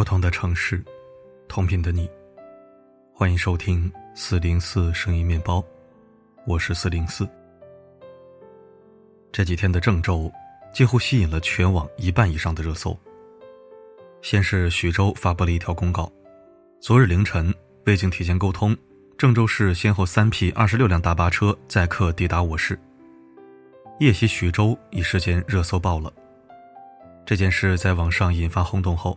不同的城市，同频的你，欢迎收听四零四声音面包，我是四零四。这几天的郑州几乎吸引了全网一半以上的热搜。先是徐州发布了一条公告，昨日凌晨未经提前沟通，郑州市先后三批二十六辆大巴车载客抵达我市。夜袭徐州一时间热搜爆了。这件事在网上引发轰动后。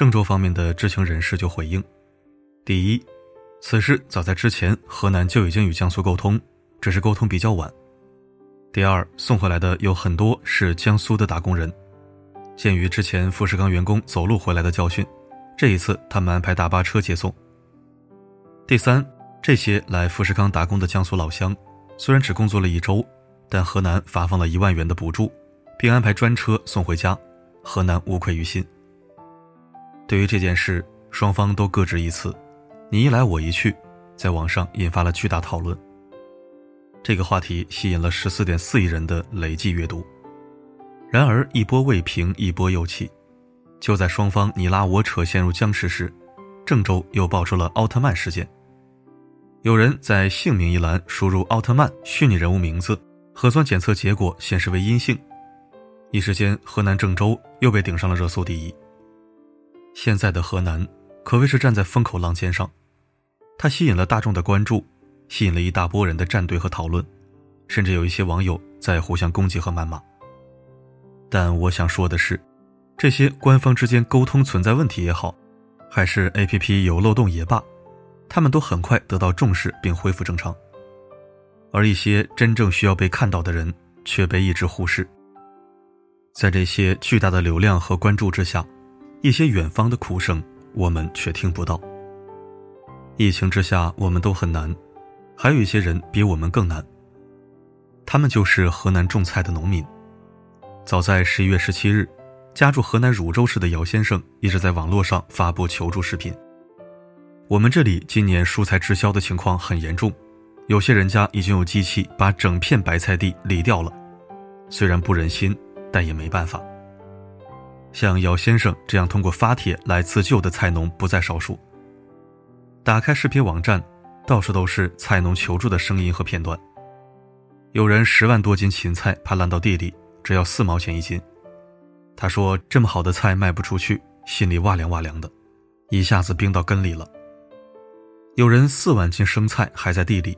郑州方面的知情人士就回应：第一，此事早在之前河南就已经与江苏沟通，只是沟通比较晚。第二，送回来的有很多是江苏的打工人，鉴于之前富士康员工走路回来的教训，这一次他们安排大巴车接送。第三，这些来富士康打工的江苏老乡，虽然只工作了一周，但河南发放了一万元的补助，并安排专车送回家，河南无愧于心。对于这件事，双方都各执一词，你一来我一去，在网上引发了巨大讨论。这个话题吸引了十四点四亿人的累计阅读。然而一波未平，一波又起。就在双方你拉我扯陷入僵持时，郑州又爆出了奥特曼事件。有人在姓名一栏输入奥特曼虚拟人物名字，核酸检测结果显示为阴性，一时间河南郑州又被顶上了热搜第一。现在的河南可谓是站在风口浪尖上，它吸引了大众的关注，吸引了一大波人的站队和讨论，甚至有一些网友在互相攻击和谩骂。但我想说的是，这些官方之间沟通存在问题也好，还是 APP 有漏洞也罢，他们都很快得到重视并恢复正常，而一些真正需要被看到的人却被一直忽视。在这些巨大的流量和关注之下。一些远方的哭声，我们却听不到。疫情之下，我们都很难，还有一些人比我们更难。他们就是河南种菜的农民。早在十一月十七日，家住河南汝州市的姚先生一直在网络上发布求助视频。我们这里今年蔬菜滞销的情况很严重，有些人家已经有机器把整片白菜地理掉了。虽然不忍心，但也没办法。像姚先生这样通过发帖来自救的菜农不在少数。打开视频网站，到处都是菜农求助的声音和片段。有人十万多斤芹菜怕烂到地里，只要四毛钱一斤。他说：“这么好的菜卖不出去，心里哇凉哇凉的，一下子冰到根里了。”有人四万斤生菜还在地里，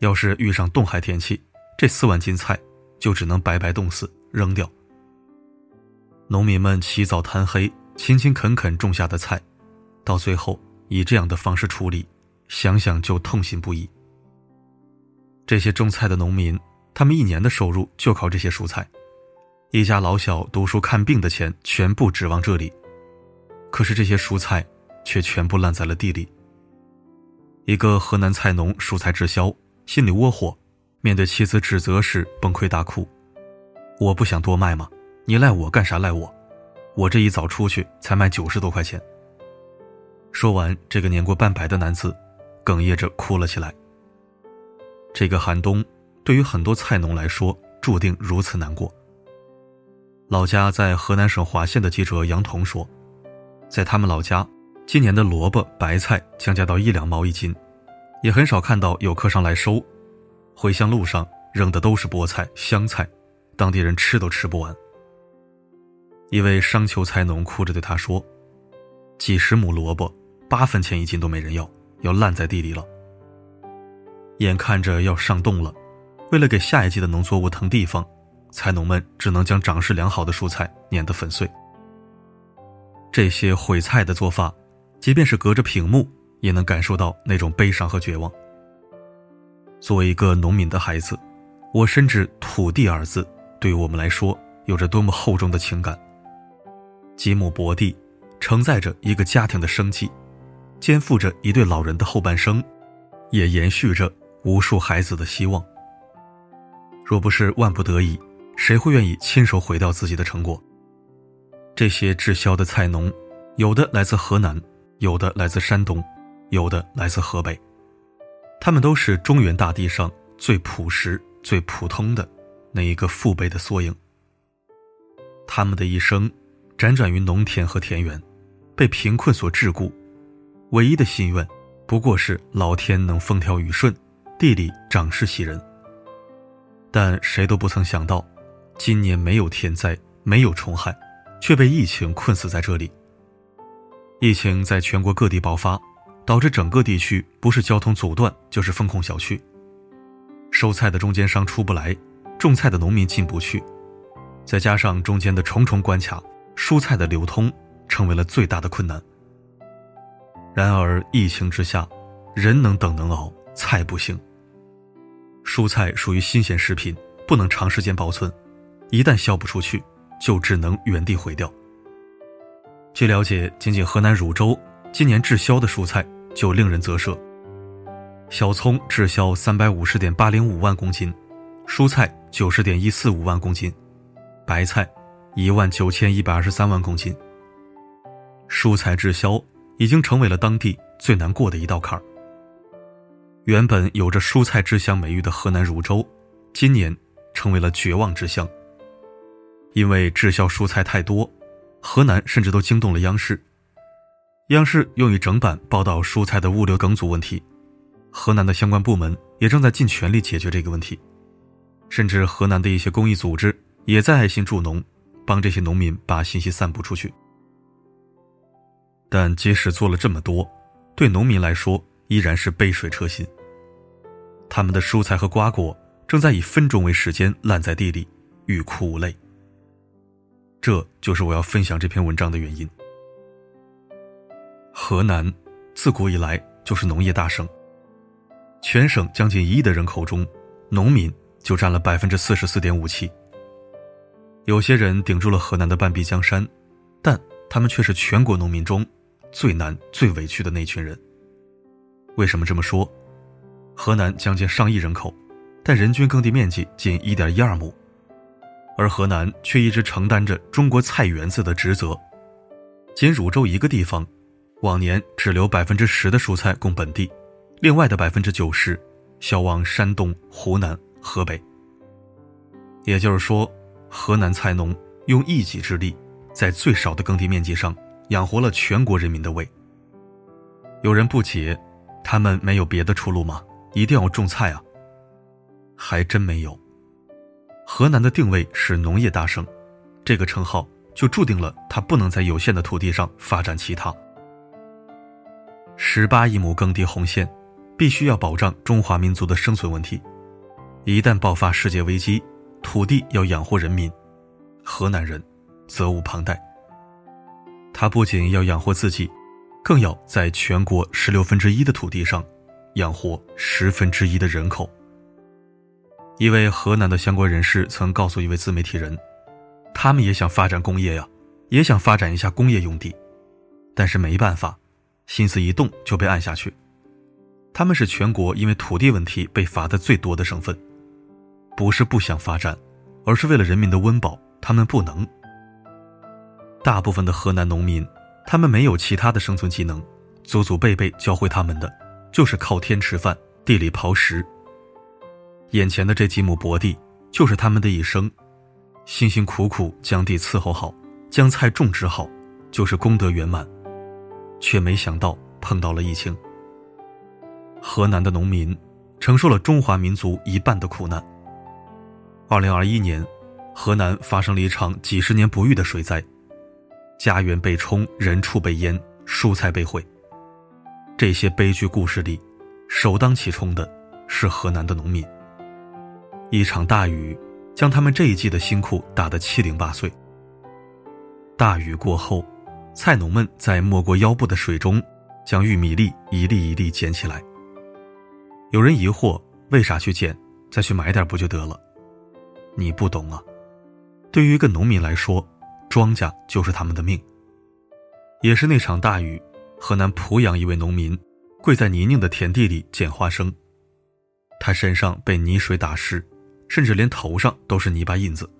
要是遇上冻害天气，这四万斤菜就只能白白冻死，扔掉。农民们起早贪黑、勤勤恳恳种下的菜，到最后以这样的方式处理，想想就痛心不已。这些种菜的农民，他们一年的收入就靠这些蔬菜，一家老小读书看病的钱全部指望这里，可是这些蔬菜却全部烂在了地里。一个河南菜农蔬菜滞销，心里窝火，面对妻子指责时崩溃大哭：“我不想多卖吗？”你赖我干啥？赖我，我这一早出去才卖九十多块钱。说完，这个年过半百的男子哽咽着哭了起来。这个寒冬，对于很多菜农来说，注定如此难过。老家在河南省滑县的记者杨彤说，在他们老家，今年的萝卜、白菜降价到一两毛一斤，也很少看到有客商来收。回乡路上扔的都是菠菜、香菜，当地人吃都吃不完。一位商丘菜农哭着对他说：“几十亩萝卜，八分钱一斤都没人要，要烂在地里了。眼看着要上冻了，为了给下一季的农作物腾地方，菜农们只能将长势良好的蔬菜碾得粉碎。这些毁菜的做法，即便是隔着屏幕，也能感受到那种悲伤和绝望。作为一个农民的孩子，我深知‘土地’二字对于我们来说有着多么厚重的情感。”几亩薄地，承载着一个家庭的生计，肩负着一对老人的后半生，也延续着无数孩子的希望。若不是万不得已，谁会愿意亲手毁掉自己的成果？这些滞销的菜农，有的来自河南，有的来自山东，有的来自河北，他们都是中原大地上最朴实、最普通的那一个父辈的缩影。他们的一生。辗转于农田和田园，被贫困所桎梏，唯一的心愿不过是老天能风调雨顺，地里长势喜人。但谁都不曾想到，今年没有天灾，没有虫害，却被疫情困死在这里。疫情在全国各地爆发，导致整个地区不是交通阻断，就是封控小区。收菜的中间商出不来，种菜的农民进不去，再加上中间的重重关卡，蔬菜的流通成为了最大的困难。然而疫情之下，人能等能熬，菜不行。蔬菜属于新鲜食品，不能长时间保存，一旦销不出去，就只能原地毁掉。据了解，仅仅河南汝州今年滞销的蔬菜就令人啧舌。小葱滞销三百五十点八零五万公斤，蔬菜九十点一四五万公斤，白菜一万九千一百二十三万公斤。蔬菜滞销已经成为了当地最难过的一道坎儿。原本有着蔬菜之乡美誉的河南汝州，今年成为了绝望之乡。因为滞销蔬菜太多。河南甚至都惊动了央视，央视用于整版报道蔬菜的物流梗阻问题。河南的相关部门也正在尽全力解决这个问题，甚至河南的一些公益组织也在爱心助农，帮这些农民把信息散布出去。但即使做了这么多，对农民来说依然是杯水车薪。他们的蔬菜和瓜果正在以分钟为时间烂在地里，欲哭无泪。这就是我要分享这篇文章的原因。河南自古以来就是农业大省，全省将近一亿的人口中，农民就占了百分之四十四点五七。有些人顶住了河南的半壁江山，但他们却是全国农民中最难、最委屈的那群人。为什么这么说？河南将近上亿人口，但人均耕地面积仅一点一二亩。而河南却一直承担着中国菜园子的职责，仅汝州一个地方，往年只留百分之十的蔬菜供本地，另外的百分之九十销往山东、湖南、河北。也就是说，河南菜农用一己之力，在最少的耕地面积上养活了全国人民的胃。有人不解，他们没有别的出路吗？一定要种菜啊？还真没有。河南的定位是农业大省，这个称号就注定了它不能在有限的土地上发展其他。十八亿亩耕地红线，必须要保障中华民族的生存问题。一旦爆发世界危机，土地要养活人民，河南人责无旁贷。他不仅要养活自己，更要在全国十六分之一的土地上养活十分之一的人口。一位河南的相关人士曾告诉一位自媒体人，他们也想发展工业呀，也想发展一下工业用地，但是没办法，心思一动就被按下去。他们是全国因为土地问题被罚的最多的省份，不是不想发展，而是为了人民的温饱，他们不能。大部分的河南农民，他们没有其他的生存技能，祖祖辈辈教会他们的，就是靠天吃饭，地里刨食。眼前的这几亩薄地，就是他们的一生，辛辛苦苦将地伺候好，将菜种植好，就是功德圆满。却没想到碰到了疫情。河南的农民承受了中华民族一半的苦难。二零二一年，河南发生了一场几十年不遇的水灾，家园被冲，人畜被淹，蔬菜被毁。这些悲剧故事里，首当其冲的是河南的农民。一场大雨，将他们这一季的辛苦打得七零八碎。大雨过后，菜农们在没过腰部的水中，将玉米粒一粒一粒捡起来。有人疑惑，为啥去捡？再去买点不就得了？你不懂啊！对于一个农民来说，庄稼就是他们的命。也是那场大雨，河南濮阳一位农民跪在泥泞的田地里捡花生，他身上被泥水打湿。甚至连头上都是泥巴印子，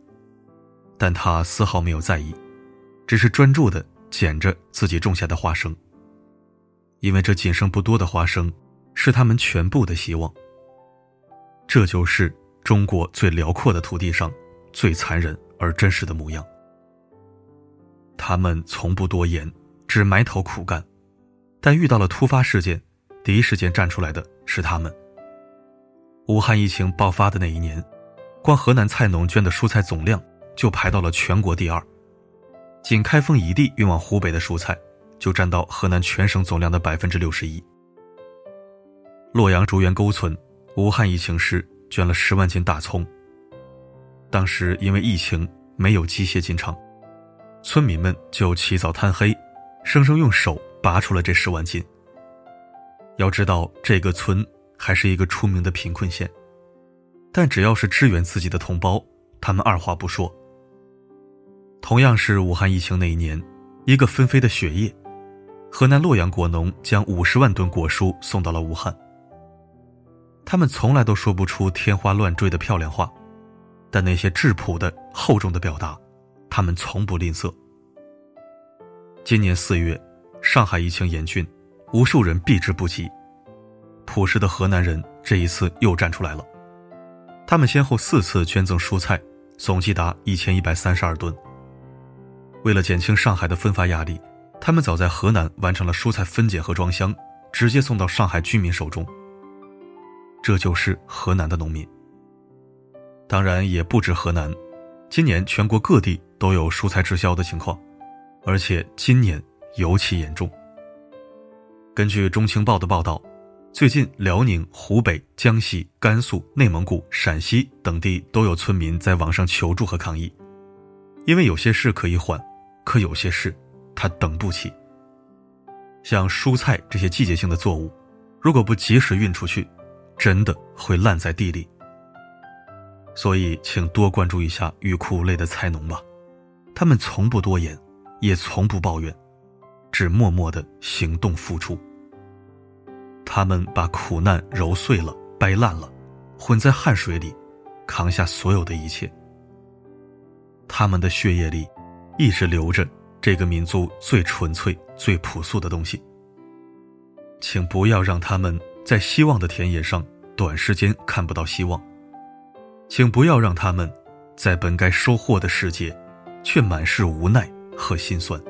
但他丝毫没有在意，只是专注的捡着自己种下的花生。因为这仅剩不多的花生，是他们全部的希望。这就是中国最辽阔的土地上最残忍而真实的模样。他们从不多言，只埋头苦干，但遇到了突发事件，第一时间站出来的是他们。武汉疫情爆发的那一年，光河南菜农捐的蔬菜总量就排到了全国第二，仅开封一地运往湖北的蔬菜就占到河南全省总量的百分之六十一。洛阳竹园沟村，武汉疫情时捐了十万斤大葱。当时因为疫情没有机械进场，村民们就起早贪黑，生生用手拔出了这十万斤。要知道，这个村。还是一个出名的贫困县，但只要是支援自己的同胞，他们二话不说。同样是武汉疫情那一年，一个纷飞的雪夜，河南洛阳果农将五十万吨果蔬送到了武汉。他们从来都说不出天花乱坠的漂亮话，但那些质朴的、厚重的表达，他们从不吝啬。今年四月，上海疫情严峻，无数人避之不及。朴实的河南人这一次又站出来了，他们先后四次捐赠蔬菜，总计达一千一百三十二吨。为了减轻上海的分发压力，他们早在河南完成了蔬菜分拣和装箱，直接送到上海居民手中。这就是河南的农民。当然也不止河南，今年全国各地都有蔬菜滞销的情况，而且今年尤其严重。根据中青报的报道。最近，辽宁、湖北、江西、甘肃、内蒙古、陕西等地都有村民在网上求助和抗议，因为有些事可以缓，可有些事他等不起。像蔬菜这些季节性的作物，如果不及时运出去，真的会烂在地里。所以，请多关注一下欲哭无泪的菜农吧，他们从不多言，也从不抱怨，只默默的行动付出。他们把苦难揉碎了、掰烂了，混在汗水里，扛下所有的一切。他们的血液里，一直流着这个民族最纯粹、最朴素的东西。请不要让他们在希望的田野上短时间看不到希望，请不要让他们在本该收获的世界，却满是无奈和心酸。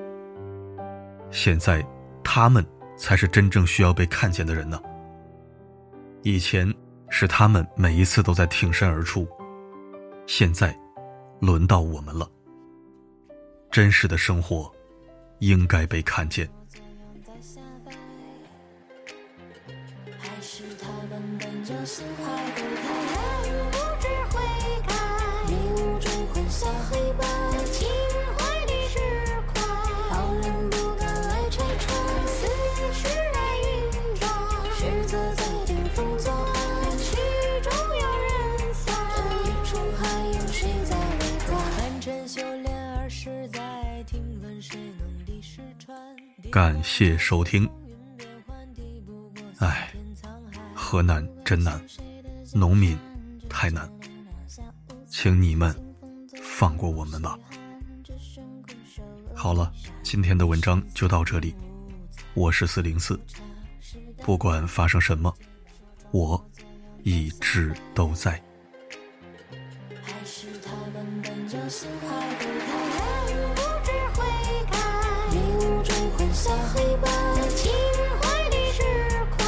现在，他们。才是真正需要被看见的人呢。以前是他们每一次都在挺身而出，现在轮到我们了。真实的生活应该被看见。感谢收听。哎，河南真难，农民太难，请你们放过我们吧。好了，今天的文章就到这里。我是四零四，不管发生什么，我一直都在。还是他们本就心怀不下黑白，情怀里是块，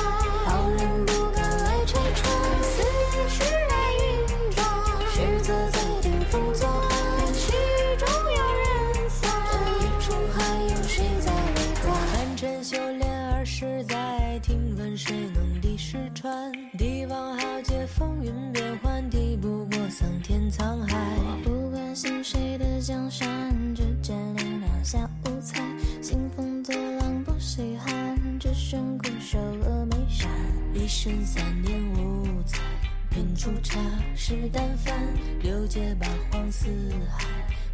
好人不敢来拆穿，似是来运转，实则在顶风作案，曲终有人散。这一出还有谁在围观？寒蝉修炼二十载，听闻谁能抵石川？帝王豪杰，风云变幻，敌不过桑田沧海。我不关心谁的江山，只见两两下无猜。生苦守峨眉山，一生三年五载，品出茶食淡饭，六界八荒四海，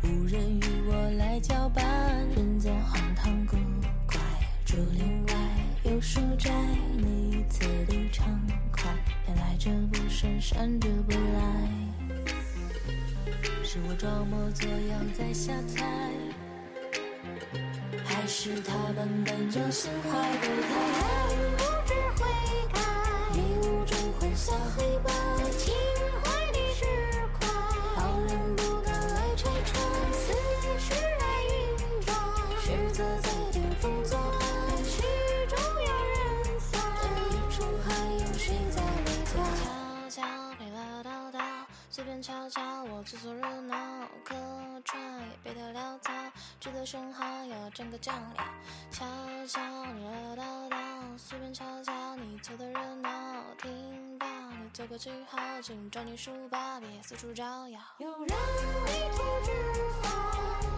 无人与我来交伴。人间荒唐古怪，竹林外有书斋，你此地畅快，偏来者不善，善者不来。是我装模作样在瞎猜。还是他们本就心怀不太好。不知悔改，迷雾中混淆黑白，在情怀里痴狂，旁人不敢来拆穿。此事。来运转，狮则在顶峰作案，曲终有人散。这一出还有谁在围观？悄悄，啦啦叨叨，随便瞧瞧，我凑凑热闹。可。也别太潦草，值得选好要整个酱料。悄悄你唠唠叨叨，随便瞧瞧你凑的热闹，听到你做个记号，请抓紧书包，别四处招摇。有人一吐脂肪。